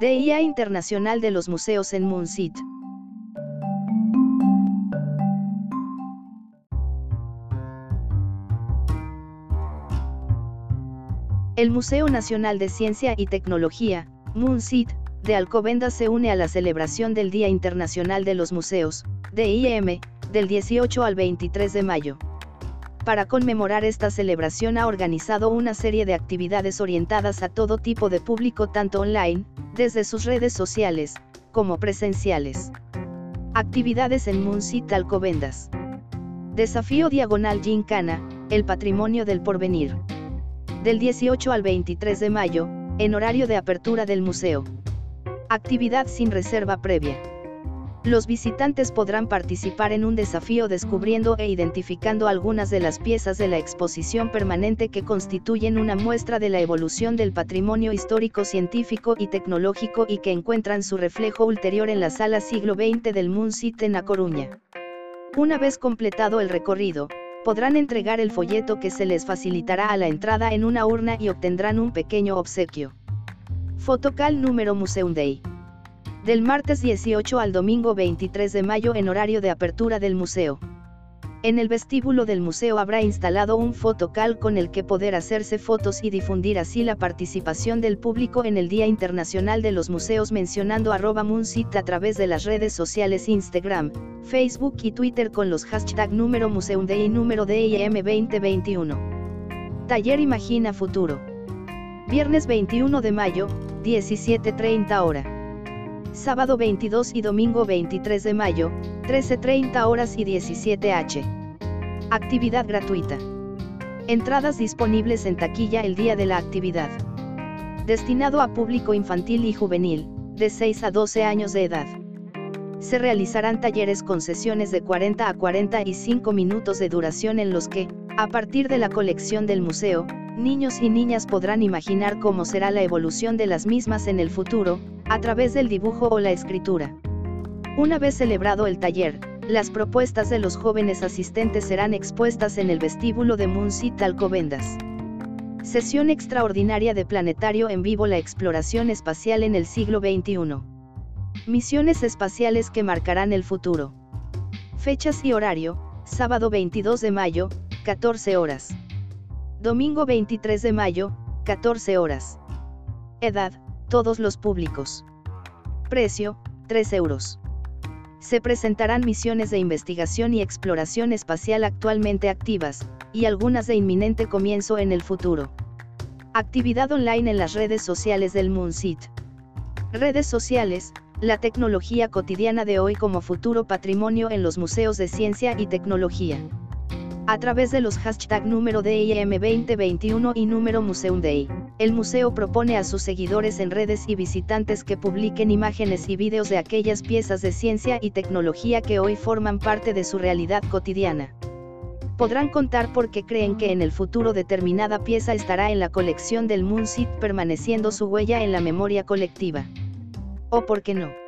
DIA Internacional de los Museos en Moonsit. El Museo Nacional de Ciencia y Tecnología, MUNCIT, de Alcobendas se une a la celebración del Día Internacional de los Museos, DIM, del 18 al 23 de mayo. Para conmemorar esta celebración ha organizado una serie de actividades orientadas a todo tipo de público tanto online, desde sus redes sociales, como presenciales. Actividades en MUNCIT Alcobendas. Desafío Diagonal Gincana, el patrimonio del porvenir del 18 al 23 de mayo, en horario de apertura del museo. Actividad sin reserva previa. Los visitantes podrán participar en un desafío descubriendo e identificando algunas de las piezas de la exposición permanente que constituyen una muestra de la evolución del patrimonio histórico, científico y tecnológico y que encuentran su reflejo ulterior en la sala siglo XX del Moon City en A Coruña. Una vez completado el recorrido, podrán entregar el folleto que se les facilitará a la entrada en una urna y obtendrán un pequeño obsequio. Fotocal número Museum Day. Del martes 18 al domingo 23 de mayo en horario de apertura del museo. En el vestíbulo del museo habrá instalado un fotocal con el que poder hacerse fotos y difundir así la participación del público en el Día Internacional de los Museos mencionando arroba Moonsit a través de las redes sociales Instagram, Facebook y Twitter con los hashtag número Museum y número DIM 2021. Taller Imagina Futuro. Viernes 21 de mayo, 17.30 hora sábado 22 y domingo 23 de mayo, 13.30 horas y 17h. Actividad gratuita. Entradas disponibles en taquilla el día de la actividad. Destinado a público infantil y juvenil, de 6 a 12 años de edad. Se realizarán talleres con sesiones de 40 a 45 minutos de duración en los que, a partir de la colección del museo, niños y niñas podrán imaginar cómo será la evolución de las mismas en el futuro, a través del dibujo o la escritura. Una vez celebrado el taller, las propuestas de los jóvenes asistentes serán expuestas en el vestíbulo de Moonsit Alcobendas. Sesión extraordinaria de Planetario en vivo La exploración espacial en el siglo XXI. Misiones espaciales que marcarán el futuro. Fechas y horario, sábado 22 de mayo, 14 horas. Domingo 23 de mayo, 14 horas. Edad, todos los públicos. Precio, 3 euros. Se presentarán misiones de investigación y exploración espacial actualmente activas, y algunas de inminente comienzo en el futuro. Actividad online en las redes sociales del Moonsit. Redes sociales, la tecnología cotidiana de hoy como futuro patrimonio en los museos de ciencia y tecnología. A través de los hashtag número DIM 2021 y número Museum Day, el museo propone a sus seguidores en redes y visitantes que publiquen imágenes y vídeos de aquellas piezas de ciencia y tecnología que hoy forman parte de su realidad cotidiana. Podrán contar por qué creen que en el futuro determinada pieza estará en la colección del Moonsit permaneciendo su huella en la memoria colectiva. O por qué no.